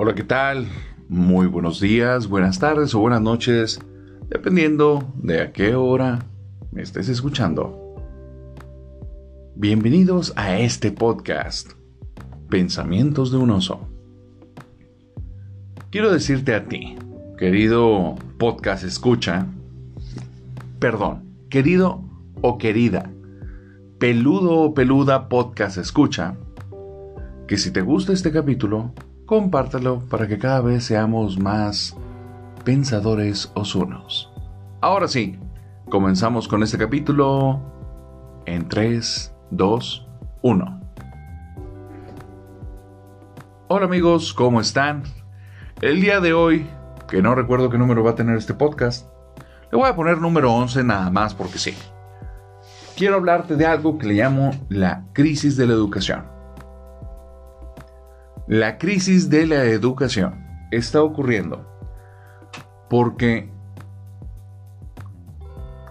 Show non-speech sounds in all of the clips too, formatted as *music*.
Hola, ¿qué tal? Muy buenos días, buenas tardes o buenas noches, dependiendo de a qué hora me estés escuchando. Bienvenidos a este podcast, Pensamientos de un oso. Quiero decirte a ti, querido podcast escucha, perdón, querido o querida, peludo o peluda podcast escucha, que si te gusta este capítulo, compártelo para que cada vez seamos más pensadores osunos. Ahora sí, comenzamos con este capítulo en 3, 2, 1. Hola amigos, ¿cómo están? El día de hoy, que no recuerdo qué número va a tener este podcast, le voy a poner número 11 nada más porque sí. Quiero hablarte de algo que le llamo la crisis de la educación. La crisis de la educación está ocurriendo porque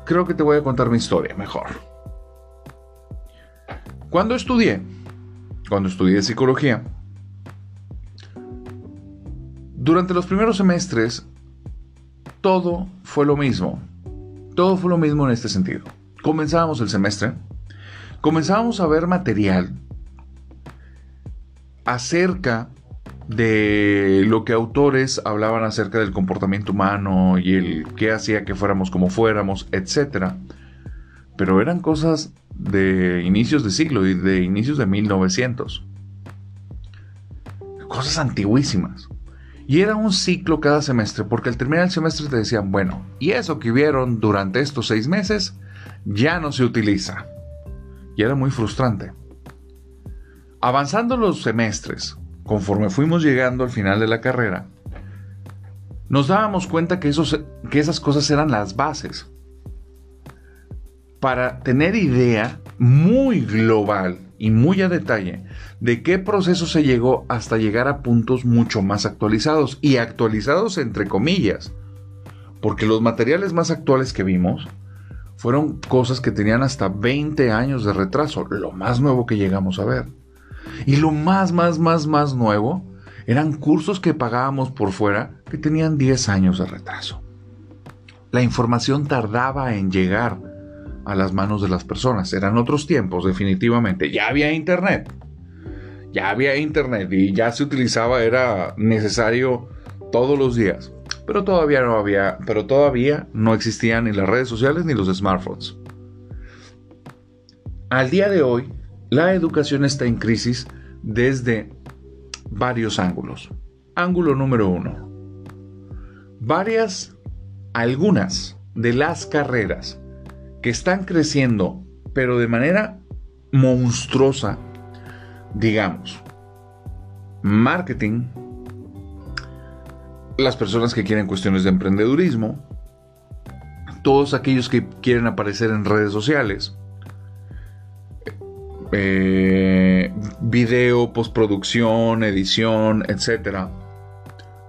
creo que te voy a contar mi historia mejor. Cuando estudié, cuando estudié psicología, durante los primeros semestres, todo fue lo mismo. Todo fue lo mismo en este sentido. Comenzábamos el semestre, comenzábamos a ver material acerca de lo que autores hablaban acerca del comportamiento humano y el qué hacía que fuéramos como fuéramos, etc. Pero eran cosas de inicios de siglo y de inicios de 1900. Cosas antiguísimas. Y era un ciclo cada semestre, porque al terminar el semestre te decían, bueno, y eso que vieron durante estos seis meses ya no se utiliza. Y era muy frustrante. Avanzando los semestres, conforme fuimos llegando al final de la carrera, nos dábamos cuenta que, que esas cosas eran las bases para tener idea muy global y muy a detalle de qué proceso se llegó hasta llegar a puntos mucho más actualizados y actualizados entre comillas, porque los materiales más actuales que vimos fueron cosas que tenían hasta 20 años de retraso, lo más nuevo que llegamos a ver. Y lo más, más, más, más nuevo eran cursos que pagábamos por fuera que tenían 10 años de retraso. La información tardaba en llegar a las manos de las personas. Eran otros tiempos, definitivamente. Ya había internet. Ya había internet y ya se utilizaba, era necesario todos los días. Pero todavía no había, pero todavía no existían ni las redes sociales ni los smartphones. Al día de hoy, la educación está en crisis desde varios ángulos. Ángulo número uno. Varias, algunas de las carreras que están creciendo, pero de manera monstruosa, digamos, marketing, las personas que quieren cuestiones de emprendedurismo, todos aquellos que quieren aparecer en redes sociales, eh, video, postproducción, edición, etc.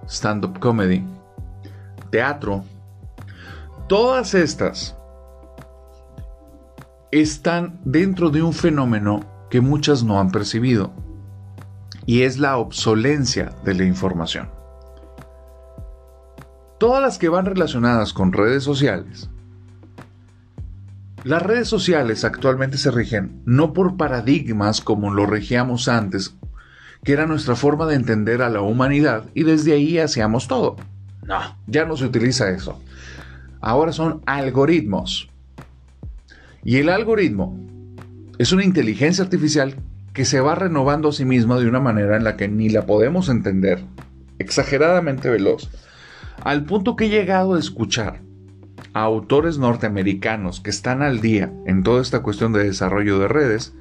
Stand-up comedy, teatro. Todas estas están dentro de un fenómeno que muchas no han percibido, y es la obsolencia de la información. Todas las que van relacionadas con redes sociales las redes sociales actualmente se rigen no por paradigmas como lo regíamos antes, que era nuestra forma de entender a la humanidad y desde ahí hacíamos todo. No, ya no se utiliza eso. Ahora son algoritmos. Y el algoritmo es una inteligencia artificial que se va renovando a sí misma de una manera en la que ni la podemos entender, exageradamente veloz, al punto que he llegado a escuchar autores norteamericanos que están al día en toda esta cuestión de desarrollo de redes,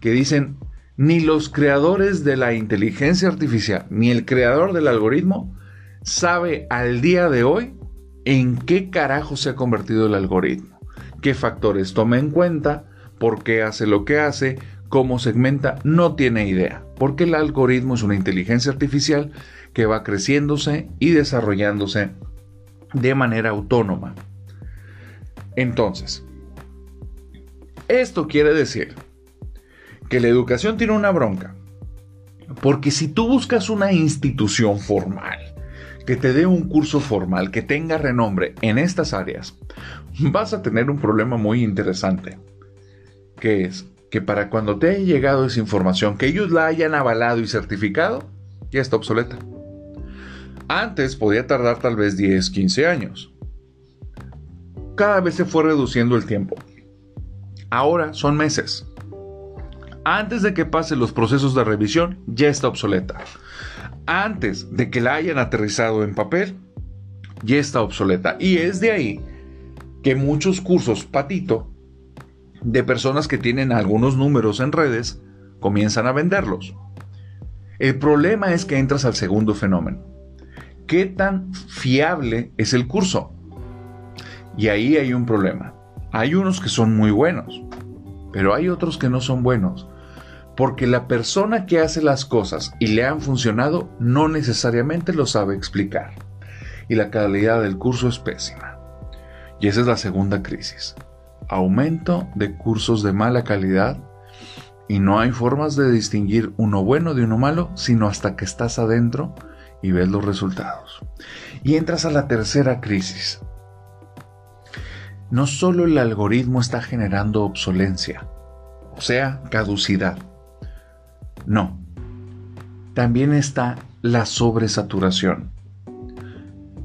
que dicen, ni los creadores de la inteligencia artificial, ni el creador del algoritmo, sabe al día de hoy en qué carajo se ha convertido el algoritmo, qué factores toma en cuenta, por qué hace lo que hace, cómo segmenta, no tiene idea, porque el algoritmo es una inteligencia artificial que va creciéndose y desarrollándose de manera autónoma. Entonces, esto quiere decir que la educación tiene una bronca, Porque si tú buscas una institución formal, que te dé un curso formal, que tenga renombre en estas áreas, vas a tener un problema muy interesante, que es que para cuando te haya llegado esa información, que ellos la hayan avalado y certificado, ya está obsoleta. Antes podía tardar tal vez 10, 15 años. Cada vez se fue reduciendo el tiempo. Ahora son meses. Antes de que pasen los procesos de revisión, ya está obsoleta. Antes de que la hayan aterrizado en papel, ya está obsoleta. Y es de ahí que muchos cursos patito de personas que tienen algunos números en redes comienzan a venderlos. El problema es que entras al segundo fenómeno. ¿Qué tan fiable es el curso? Y ahí hay un problema. Hay unos que son muy buenos, pero hay otros que no son buenos. Porque la persona que hace las cosas y le han funcionado no necesariamente lo sabe explicar. Y la calidad del curso es pésima. Y esa es la segunda crisis. Aumento de cursos de mala calidad y no hay formas de distinguir uno bueno de uno malo, sino hasta que estás adentro y ves los resultados. Y entras a la tercera crisis. No solo el algoritmo está generando obsolencia, o sea, caducidad. No. También está la sobresaturación.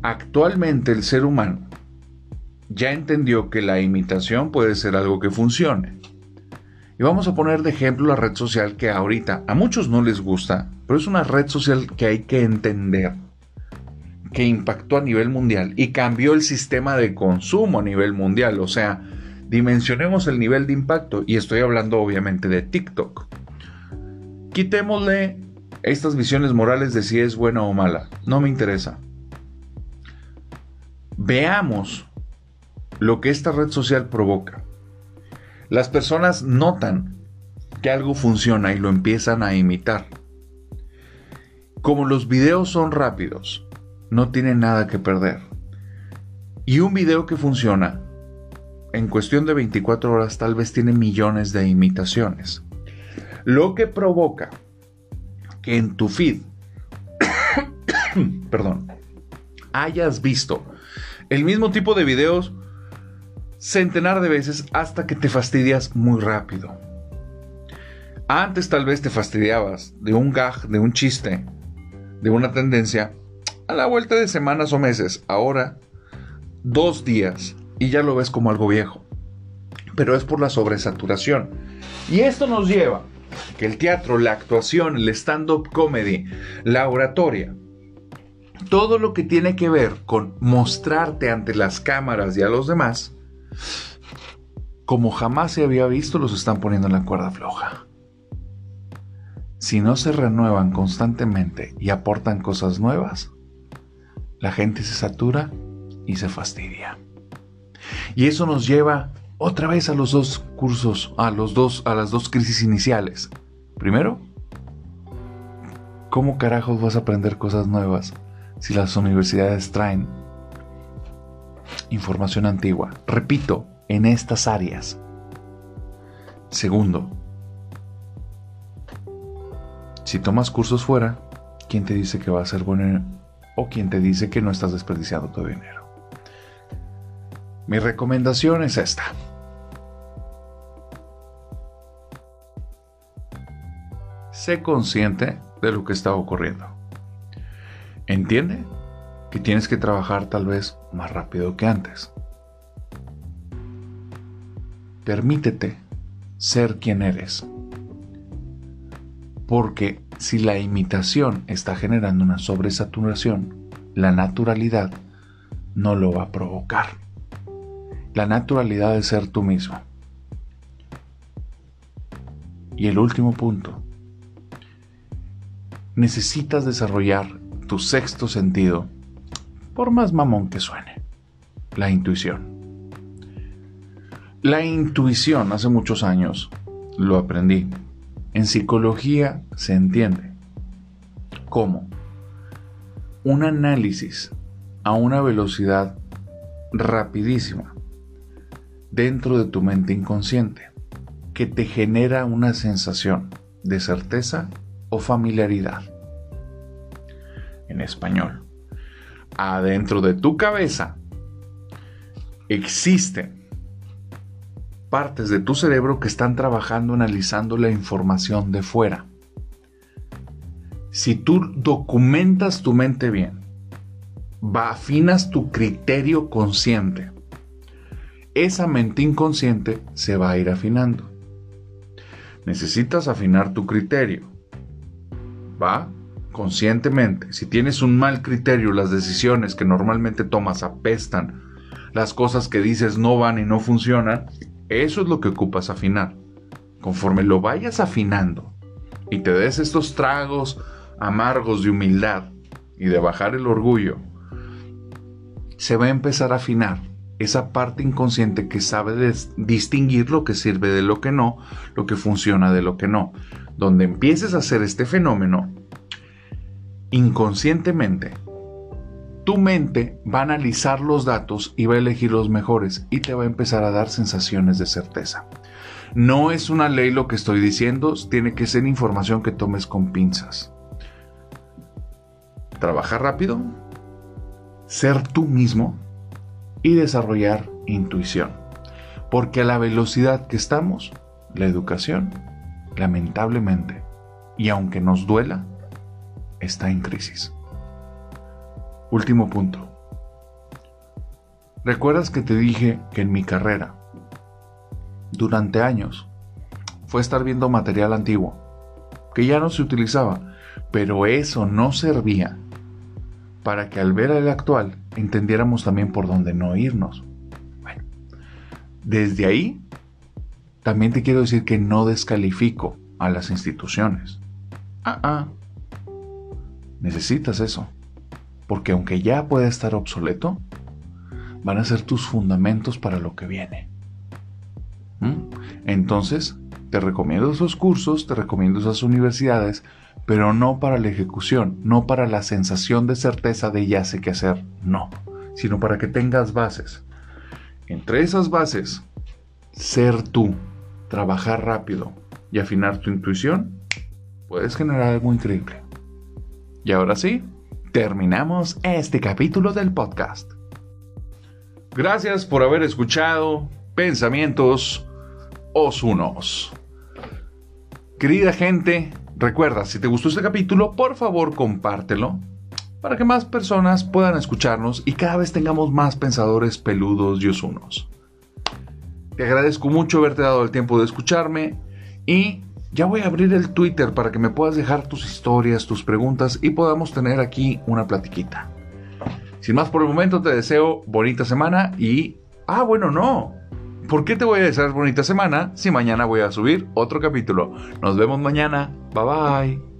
Actualmente el ser humano ya entendió que la imitación puede ser algo que funcione. Y vamos a poner de ejemplo la red social que ahorita a muchos no les gusta, pero es una red social que hay que entender, que impactó a nivel mundial y cambió el sistema de consumo a nivel mundial. O sea, dimensionemos el nivel de impacto y estoy hablando obviamente de TikTok. Quitémosle estas visiones morales de si es buena o mala. No me interesa. Veamos lo que esta red social provoca. Las personas notan que algo funciona y lo empiezan a imitar. Como los videos son rápidos, no tienen nada que perder. Y un video que funciona, en cuestión de 24 horas tal vez tiene millones de imitaciones. Lo que provoca que en tu feed, *coughs* perdón, hayas visto el mismo tipo de videos centenar de veces hasta que te fastidias muy rápido. Antes tal vez te fastidiabas de un gag, de un chiste, de una tendencia, a la vuelta de semanas o meses. Ahora, dos días y ya lo ves como algo viejo. Pero es por la sobresaturación. Y esto nos lleva que el teatro, la actuación, el stand-up comedy, la oratoria, todo lo que tiene que ver con mostrarte ante las cámaras y a los demás, como jamás se había visto, los están poniendo en la cuerda floja. Si no se renuevan constantemente y aportan cosas nuevas, la gente se satura y se fastidia. Y eso nos lleva otra vez a los dos cursos, a los dos a las dos crisis iniciales. Primero, ¿cómo carajos vas a aprender cosas nuevas si las universidades traen información antigua. Repito, en estas áreas. Segundo, si tomas cursos fuera, ¿quién te dice que va a ser bueno o quién te dice que no estás desperdiciando tu dinero? Mi recomendación es esta. Sé consciente de lo que está ocurriendo. Entiende que tienes que trabajar tal vez más rápido que antes. Permítete ser quien eres. Porque si la imitación está generando una sobresaturación, la naturalidad no lo va a provocar. La naturalidad es ser tú mismo. Y el último punto. Necesitas desarrollar tu sexto sentido por más mamón que suene. La intuición. La intuición hace muchos años lo aprendí. En psicología se entiende como un análisis a una velocidad rapidísima dentro de tu mente inconsciente que te genera una sensación de certeza o familiaridad. En español, adentro de tu cabeza existen partes de tu cerebro que están trabajando analizando la información de fuera. Si tú documentas tu mente bien, afinas tu criterio consciente, esa mente inconsciente se va a ir afinando. Necesitas afinar tu criterio. ¿Va? Conscientemente. Si tienes un mal criterio, las decisiones que normalmente tomas apestan, las cosas que dices no van y no funcionan, eso es lo que ocupas afinar. Conforme lo vayas afinando y te des estos tragos amargos de humildad y de bajar el orgullo, se va a empezar a afinar esa parte inconsciente que sabe distinguir lo que sirve de lo que no, lo que funciona de lo que no. Donde empieces a hacer este fenómeno, inconscientemente, tu mente va a analizar los datos y va a elegir los mejores y te va a empezar a dar sensaciones de certeza. No es una ley lo que estoy diciendo, tiene que ser información que tomes con pinzas. Trabajar rápido, ser tú mismo y desarrollar intuición. Porque a la velocidad que estamos, la educación, lamentablemente, y aunque nos duela, está en crisis. Último punto. ¿Recuerdas que te dije que en mi carrera, durante años, fue estar viendo material antiguo, que ya no se utilizaba, pero eso no servía para que al ver el actual entendiéramos también por dónde no irnos. Bueno, desde ahí también te quiero decir que no descalifico a las instituciones. Ah, ah. Necesitas eso. Porque aunque ya pueda estar obsoleto, van a ser tus fundamentos para lo que viene. ¿Mm? Entonces, te recomiendo esos cursos, te recomiendo esas universidades, pero no para la ejecución, no para la sensación de certeza de ya sé qué hacer, no, sino para que tengas bases. Entre esas bases, ser tú, trabajar rápido y afinar tu intuición, puedes generar algo increíble. Y ahora sí, terminamos este capítulo del podcast. Gracias por haber escuchado Pensamientos Osunos. Querida gente, Recuerda, si te gustó este capítulo, por favor compártelo para que más personas puedan escucharnos y cada vez tengamos más pensadores peludos y osunos. Te agradezco mucho haberte dado el tiempo de escucharme y ya voy a abrir el Twitter para que me puedas dejar tus historias, tus preguntas y podamos tener aquí una platiquita. Sin más por el momento te deseo bonita semana y... Ah, bueno, no. ¿Por qué te voy a desear bonita semana si mañana voy a subir otro capítulo? Nos vemos mañana. Bye bye.